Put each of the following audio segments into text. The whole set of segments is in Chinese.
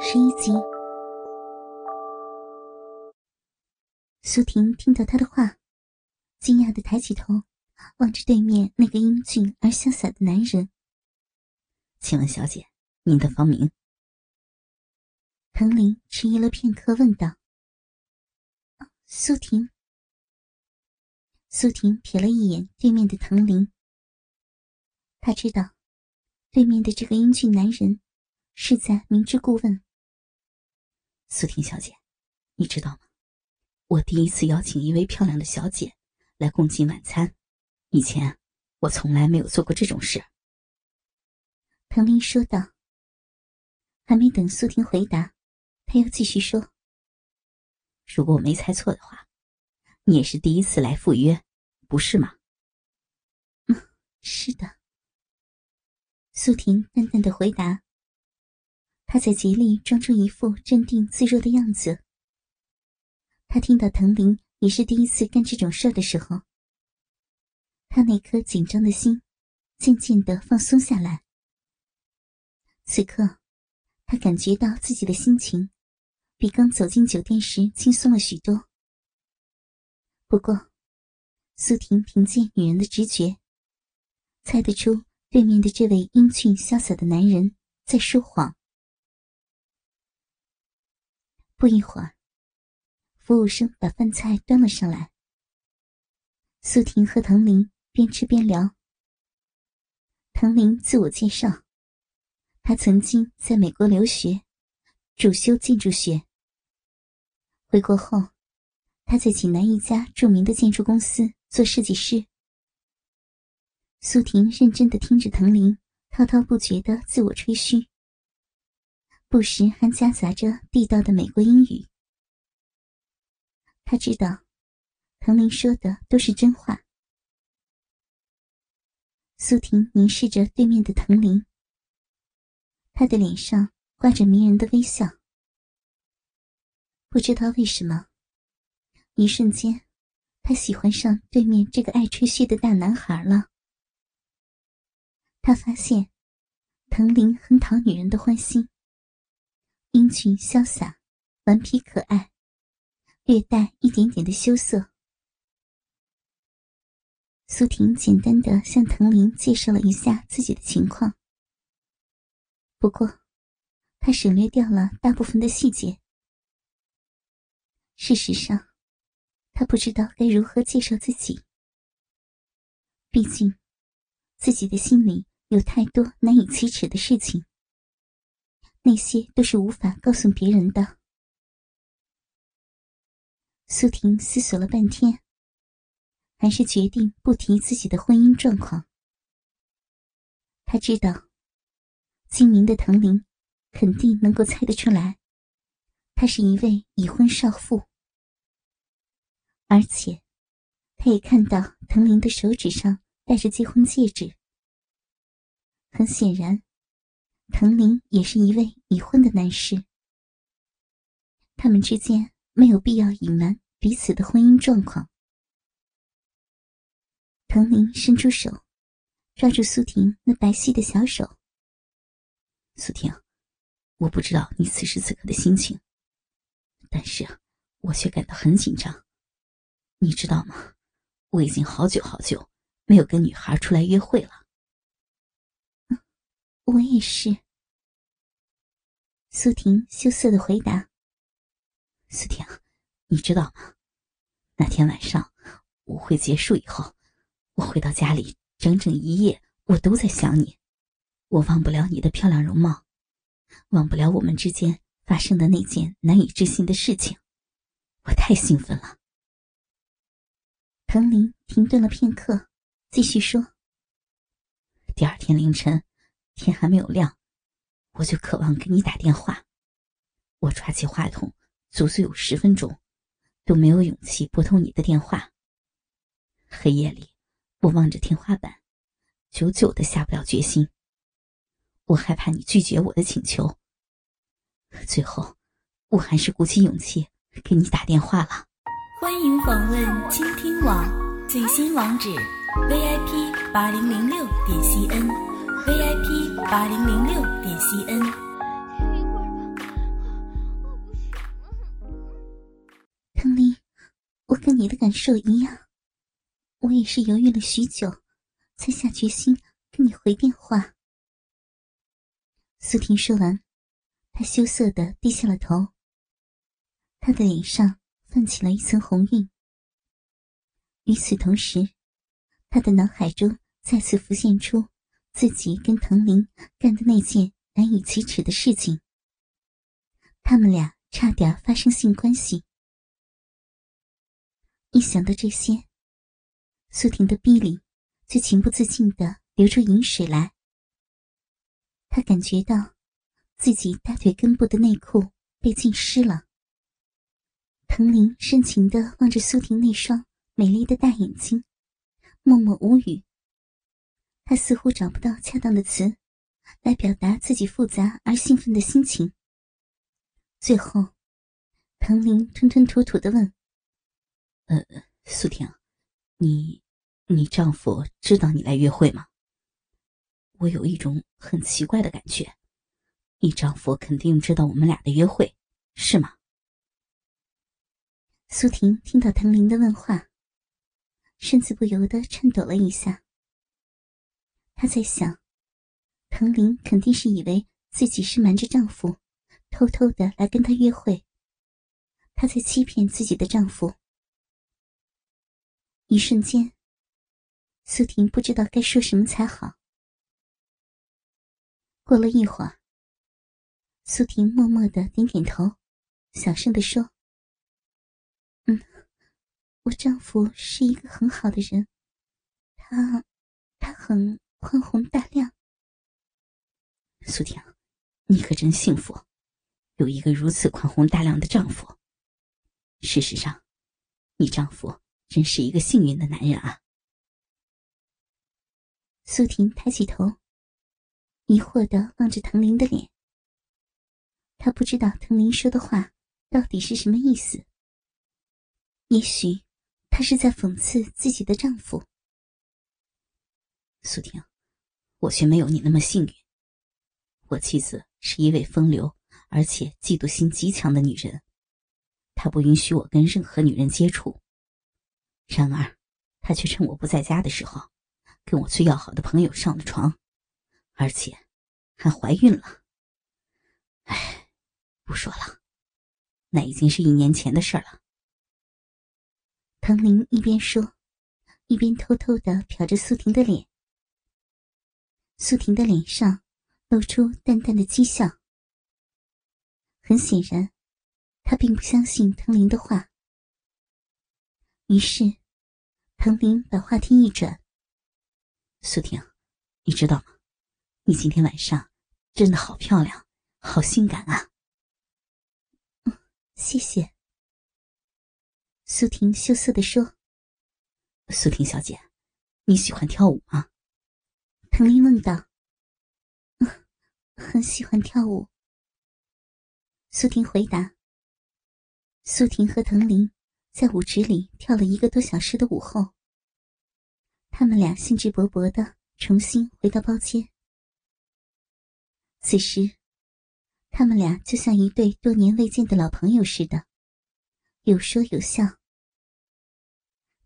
十一集，苏婷听到他的话，惊讶的抬起头，望着对面那个英俊而潇洒的男人。请问小姐，您的芳名？唐林迟疑了片刻，问道：“苏婷。”苏婷瞥了一眼对面的藤林，他知道，对面的这个英俊男人是在明知故问。苏婷小姐，你知道吗？我第一次邀请一位漂亮的小姐来共进晚餐，以前我从来没有做过这种事。藤林说道。还没等苏婷回答，他又继续说：“如果我没猜错的话，你也是第一次来赴约，不是吗？”“嗯，是的。”苏婷淡淡的回答。他在极力装出一副镇定自若的样子。他听到藤林也是第一次干这种事的时候，他那颗紧张的心渐渐的放松下来。此刻，他感觉到自己的心情比刚走进酒店时轻松了许多。不过，苏婷凭借女人的直觉，猜得出对面的这位英俊潇洒的男人在说谎。不一会儿，服务生把饭菜端了上来。苏婷和藤林边吃边聊。藤林自我介绍，他曾经在美国留学，主修建筑学。回国后，他在济南一家著名的建筑公司做设计师。苏婷认真的听着藤林滔滔不绝的自我吹嘘。不时还夹杂着地道的美国英语。他知道，藤林说的都是真话。苏婷凝视着对面的藤林，他的脸上挂着迷人的微笑。不知道为什么，一瞬间，他喜欢上对面这个爱吹嘘的大男孩了。他发现，藤林很讨女人的欢心。英俊潇洒，顽皮可爱，略带一点点的羞涩。苏婷简单的向藤林介绍了一下自己的情况，不过，她省略掉了大部分的细节。事实上，她不知道该如何介绍自己，毕竟，自己的心里有太多难以启齿的事情。那些都是无法告诉别人的。苏婷思索了半天，还是决定不提自己的婚姻状况。他知道，精明的藤林肯定能够猜得出来，她是一位已婚少妇。而且，他也看到藤林的手指上戴着结婚戒指。很显然。藤林也是一位已婚的男士，他们之间没有必要隐瞒彼此的婚姻状况。藤林伸出手，抓住苏婷那白皙的小手。苏婷，我不知道你此时此刻的心情，但是我却感到很紧张。你知道吗？我已经好久好久没有跟女孩出来约会了。我也是。苏婷羞涩的回答：“苏婷，你知道吗？那天晚上舞会结束以后，我回到家里，整整一夜，我都在想你。我忘不了你的漂亮容貌，忘不了我们之间发生的那件难以置信的事情。我太兴奋了。”藤林停顿了片刻，继续说：“第二天凌晨。”天还没有亮，我就渴望给你打电话。我抓起话筒，足足有十分钟，都没有勇气拨通你的电话。黑夜里，我望着天花板，久久的下不了决心。我害怕你拒绝我的请求。最后，我还是鼓起勇气给你打电话了。欢迎访问倾听网最新网址：vip 八零零六点 cn。VIP 八零零六点 CN。汤林，我跟你的感受一样，我也是犹豫了许久，才下决心跟你回电话。苏婷说完，她羞涩的低下了头，她的脸上泛起了一层红晕。与此同时，她的脑海中再次浮现出自己跟藤林干的那件难以启齿的事情。他们俩差点发生性关系。一想到这些，苏婷的臂里就情不自禁的流出饮水来。她感觉到自己大腿根部的内裤被浸湿了。藤林深情的望着苏婷那双美丽的大眼睛，默默无语。他似乎找不到恰当的词来表达自己复杂而兴奋的心情。最后，藤林吞吞吐吐的问：“呃，苏婷，你，你丈夫知道你来约会吗？我有一种很奇怪的感觉，你丈夫肯定知道我们俩的约会，是吗？”苏婷听到藤林的问话，身子不由得颤抖了一下。她在想，藤林肯定是以为自己是瞒着丈夫。偷偷的来跟他约会，她在欺骗自己的丈夫。一瞬间，苏婷不知道该说什么才好。过了一会儿，苏婷默默的点点头，小声的说：“嗯，我丈夫是一个很好的人，他，他很宽宏大量。”苏婷，你可真幸福。有一个如此宽宏大量的丈夫。事实上，你丈夫真是一个幸运的男人啊。苏婷抬起头，疑惑的望着藤林的脸。她不知道藤林说的话到底是什么意思。也许他是在讽刺自己的丈夫。苏婷，我却没有你那么幸运。我妻子是一位风流。而且嫉妒心极强的女人，她不允许我跟任何女人接触。然而，她却趁我不在家的时候，跟我最要好的朋友上了床，而且还怀孕了。唉，不说了，那已经是一年前的事了。唐林一边说，一边偷偷的瞟着苏婷的脸。苏婷的脸上露出淡淡的讥笑。很显然，他并不相信藤林的话。于是，藤林把话题一转：“苏婷，你知道吗？你今天晚上真的好漂亮，好性感啊！”“嗯，谢谢。”苏婷羞涩的说。“苏婷小姐，你喜欢跳舞吗？”藤林问道。“，很喜欢跳舞。”苏婷回答：“苏婷和藤林在舞池里跳了一个多小时的舞后，他们俩兴致勃勃的重新回到包间。此时，他们俩就像一对多年未见的老朋友似的，有说有笑。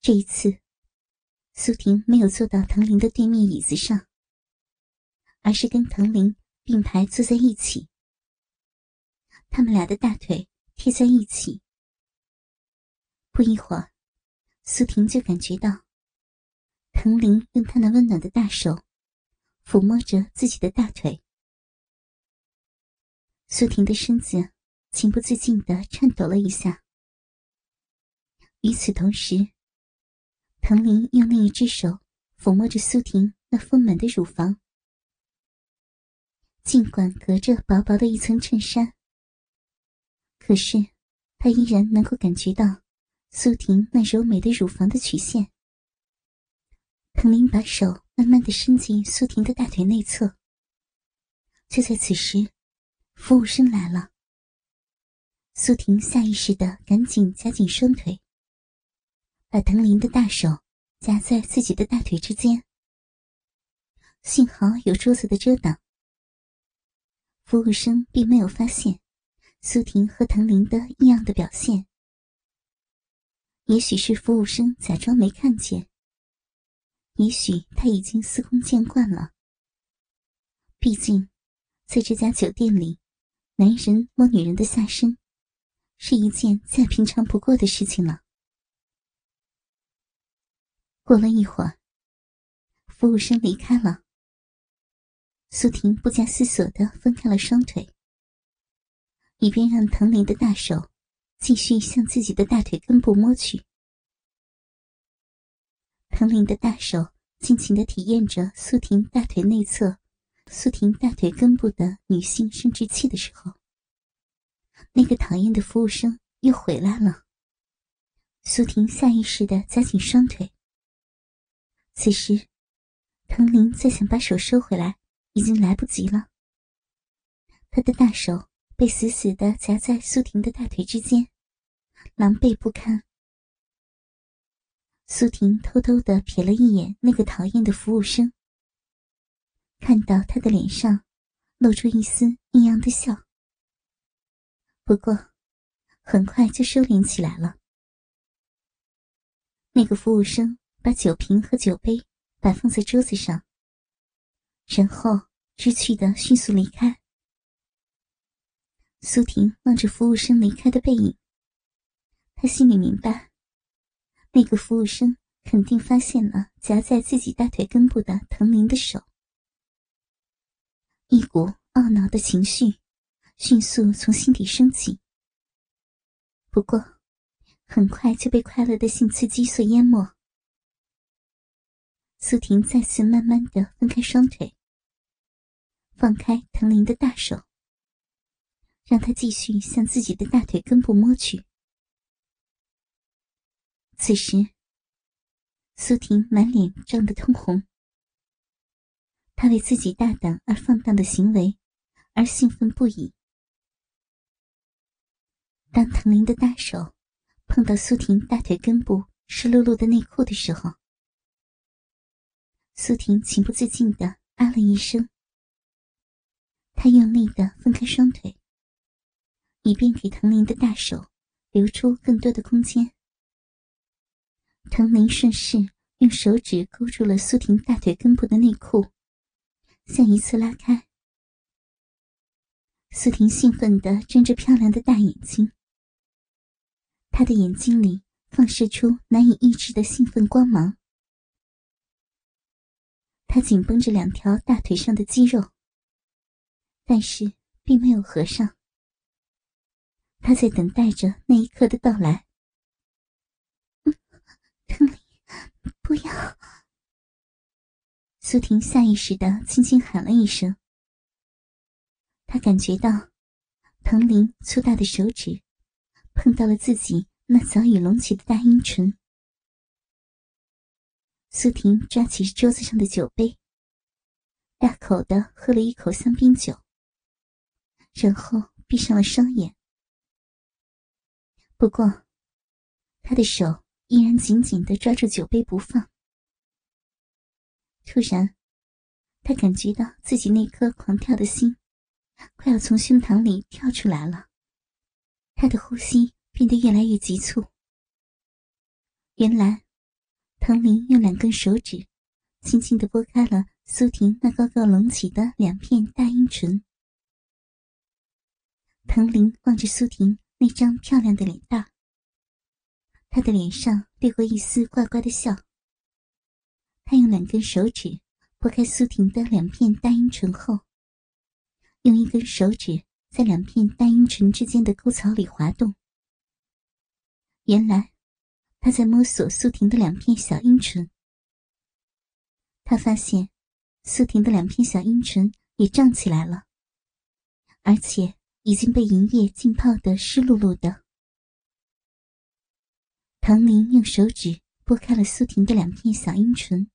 这一次，苏婷没有坐到藤林的对面椅子上，而是跟藤林并排坐在一起。”他们俩的大腿贴在一起，不一会儿，苏婷就感觉到藤林用他那温暖的大手抚摸着自己的大腿。苏婷的身子情不自禁的颤抖了一下。与此同时，藤林用另一只手抚摸着苏婷那丰满的乳房，尽管隔着薄薄的一层衬衫。可是，他依然能够感觉到苏婷那柔美的乳房的曲线。藤林把手慢慢的伸进苏婷的大腿内侧。就在此时，服务生来了。苏婷下意识的赶紧夹紧双腿，把藤林的大手夹在自己的大腿之间。幸好有桌子的遮挡，服务生并没有发现。苏婷和藤林的异样的表现，也许是服务生假装没看见，也许他已经司空见惯了。毕竟，在这家酒店里，男人摸女人的下身，是一件再平常不过的事情了。过了一会儿，服务生离开了。苏婷不假思索的分开了双腿，以便让藤林的大手继续向自己的大腿根部摸去。藤林的大手尽情的体验着苏婷大腿内侧、苏婷大腿根部的女性生殖器的时候，那个讨厌的服务生又回来了。苏婷下意识的夹紧双腿。此时，藤林再想把手收回来。已经来不及了。他的大手被死死的夹在苏婷的大腿之间，狼狈不堪。苏婷偷偷的瞥了一眼那个讨厌的服务生，看到他的脸上露出一丝阴阳的笑，不过很快就收敛起来了。那个服务生把酒瓶和酒杯摆放在桌子上。然后知趣的迅速离开。苏婷望着服务生离开的背影，她心里明白，那个服务生肯定发现了夹在自己大腿根部的藤林的手。一股懊恼的情绪迅速从心底升起，不过很快就被快乐的性刺激所淹没。苏婷再次慢慢的分开双腿，放开藤林的大手，让他继续向自己的大腿根部摸去。此时，苏婷满脸涨得通红，她为自己大胆而放荡的行为而兴奋不已。当藤林的大手碰到苏婷大腿根部湿漉漉的内裤的时候，苏婷情不自禁的啊了一声，她用力的分开双腿，以便给藤林的大手留出更多的空间。藤林顺势用手指勾住了苏婷大腿根部的内裤，向一次拉开。苏婷兴奋的睁着漂亮的大眼睛，她的眼睛里放射出难以抑制的兴奋光芒。他紧绷着两条大腿上的肌肉，但是并没有合上。他在等待着那一刻的到来。藤林，不要！苏婷下意识的轻轻喊了一声。他感觉到藤林粗大的手指碰到了自己那早已隆起的大阴唇。苏婷抓起桌子上的酒杯，大口的喝了一口香槟酒，然后闭上了双眼。不过，他的手依然紧紧的抓住酒杯不放。突然，他感觉到自己那颗狂跳的心，快要从胸膛里跳出来了。他的呼吸变得越来越急促。原来。藤林用两根手指，轻轻的拨开了苏婷那高高隆起的两片大阴唇。藤林望着苏婷那张漂亮的脸蛋，他的脸上掠过一丝怪怪的笑。他用两根手指拨开苏婷的两片大阴唇后，用一根手指在两片大阴唇之间的沟槽里滑动。原来。他在摸索苏婷的两片小阴唇，他发现苏婷的两片小阴唇也胀起来了，而且已经被银液浸泡的湿漉漉的。唐林用手指拨开了苏婷的两片小阴唇，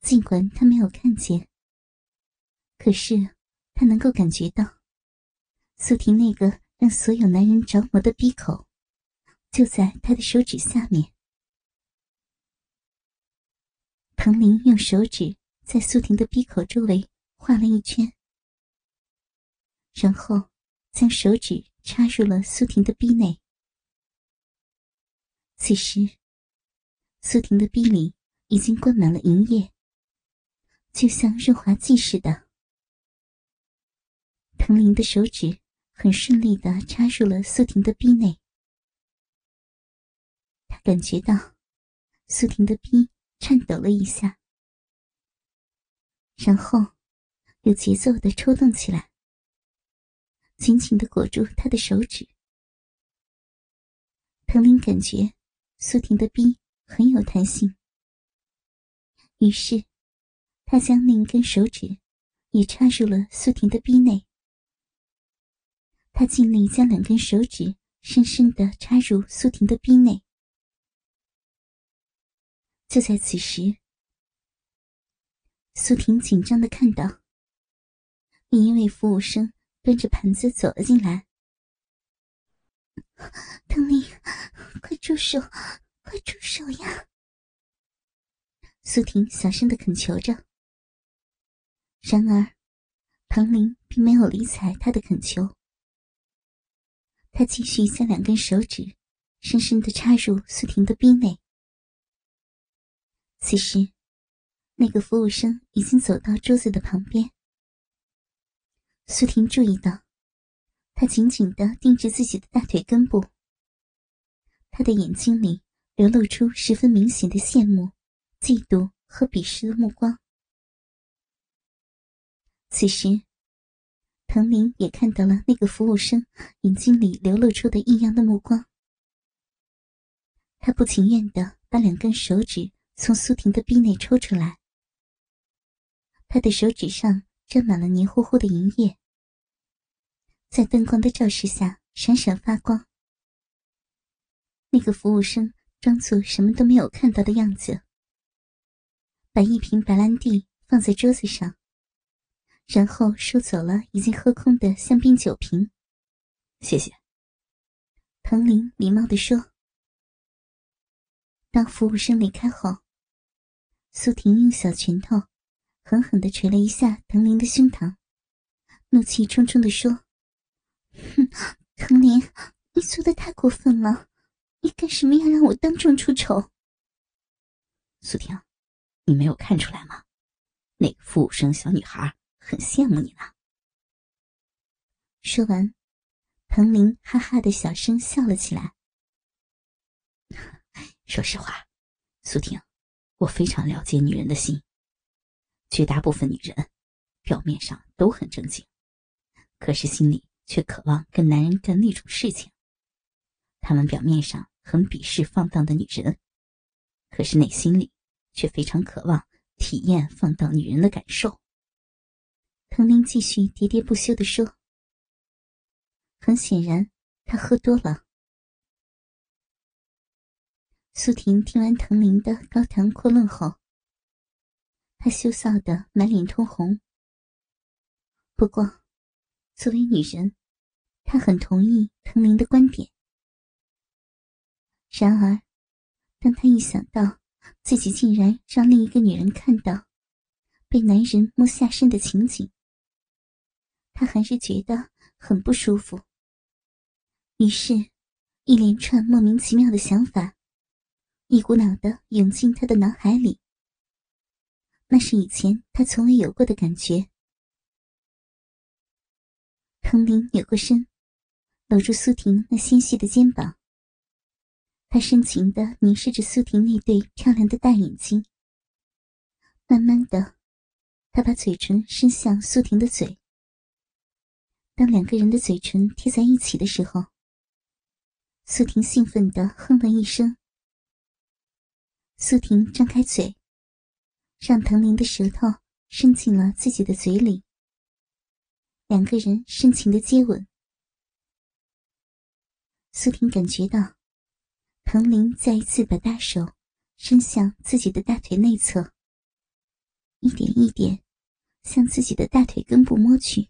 尽管他没有看见，可是他能够感觉到苏婷那个让所有男人着魔的闭口。就在他的手指下面，藤林用手指在苏婷的鼻口周围画了一圈，然后将手指插入了苏婷的鼻内。此时，苏婷的鼻里已经灌满了银液，就像润滑剂似的。藤林的手指很顺利的插入了苏婷的鼻内，感觉到苏婷的臂颤抖了一下，然后有节奏的抽动起来，紧紧的裹住他的手指。藤林感觉苏婷的臂很有弹性，于是他将另一根手指也插入了苏婷的臂内。他尽力将两根手指深深的插入苏婷的臂内。就在此时，苏婷紧张的看到另一位服务生端着盘子走了进来。唐林，快住手！快住手呀！苏婷小声的恳求着。然而，唐林并没有理睬她的恳求。他继续将两根手指深深的插入苏婷的逼内。此时，那个服务生已经走到桌子的旁边。苏婷注意到，他紧紧的盯着自己的大腿根部。他的眼睛里流露出十分明显的羡慕、嫉妒和鄙视的目光。此时。藤林也看到了那个服务生眼睛里流露出的异样的目光，他不情愿的把两根手指从苏婷的臂内抽出来，他的手指上沾满了黏糊糊的银液，在灯光的照射下闪闪发光。那个服务生装作什么都没有看到的样子，把一瓶白兰地放在桌子上。然后收走了已经喝空的香槟酒瓶，谢谢。藤林礼貌地说。当服务生离开后，苏婷用小拳头狠狠地捶了一下藤林的胸膛，怒气冲冲地说：“哼，藤林，你做的太过分了！你干什么要让我当众出丑？”苏婷，你没有看出来吗？那个服务生小女孩。很羡慕你呢。说完，彭林哈哈的小声笑了起来。说实话，苏婷，我非常了解女人的心。绝大部分女人，表面上都很正经，可是心里却渴望跟男人干那种事情。他们表面上很鄙视放荡的女人，可是内心里却非常渴望体验放荡女人的感受。藤林继续喋喋不休地说：“很显然，他喝多了。”苏婷听完藤林的高谈阔论后，她羞臊的满脸通红。不过，作为女人，她很同意藤林的观点。然而，当她一想到自己竟然让另一个女人看到被男人摸下身的情景，他还是觉得很不舒服，于是，一连串莫名其妙的想法，一股脑的涌进他的脑海里。那是以前他从未有过的感觉。藤林扭过身，搂住苏婷那纤细的肩膀。他深情的凝视着苏婷那对漂亮的大眼睛。慢慢的，他把嘴唇伸向苏婷的嘴。当两个人的嘴唇贴在一起的时候，苏婷兴奋地哼了一声。苏婷张开嘴，让藤林的舌头伸进了自己的嘴里。两个人深情的接吻。苏婷感觉到，藤林再一次把大手伸向自己的大腿内侧，一点一点向自己的大腿根部摸去。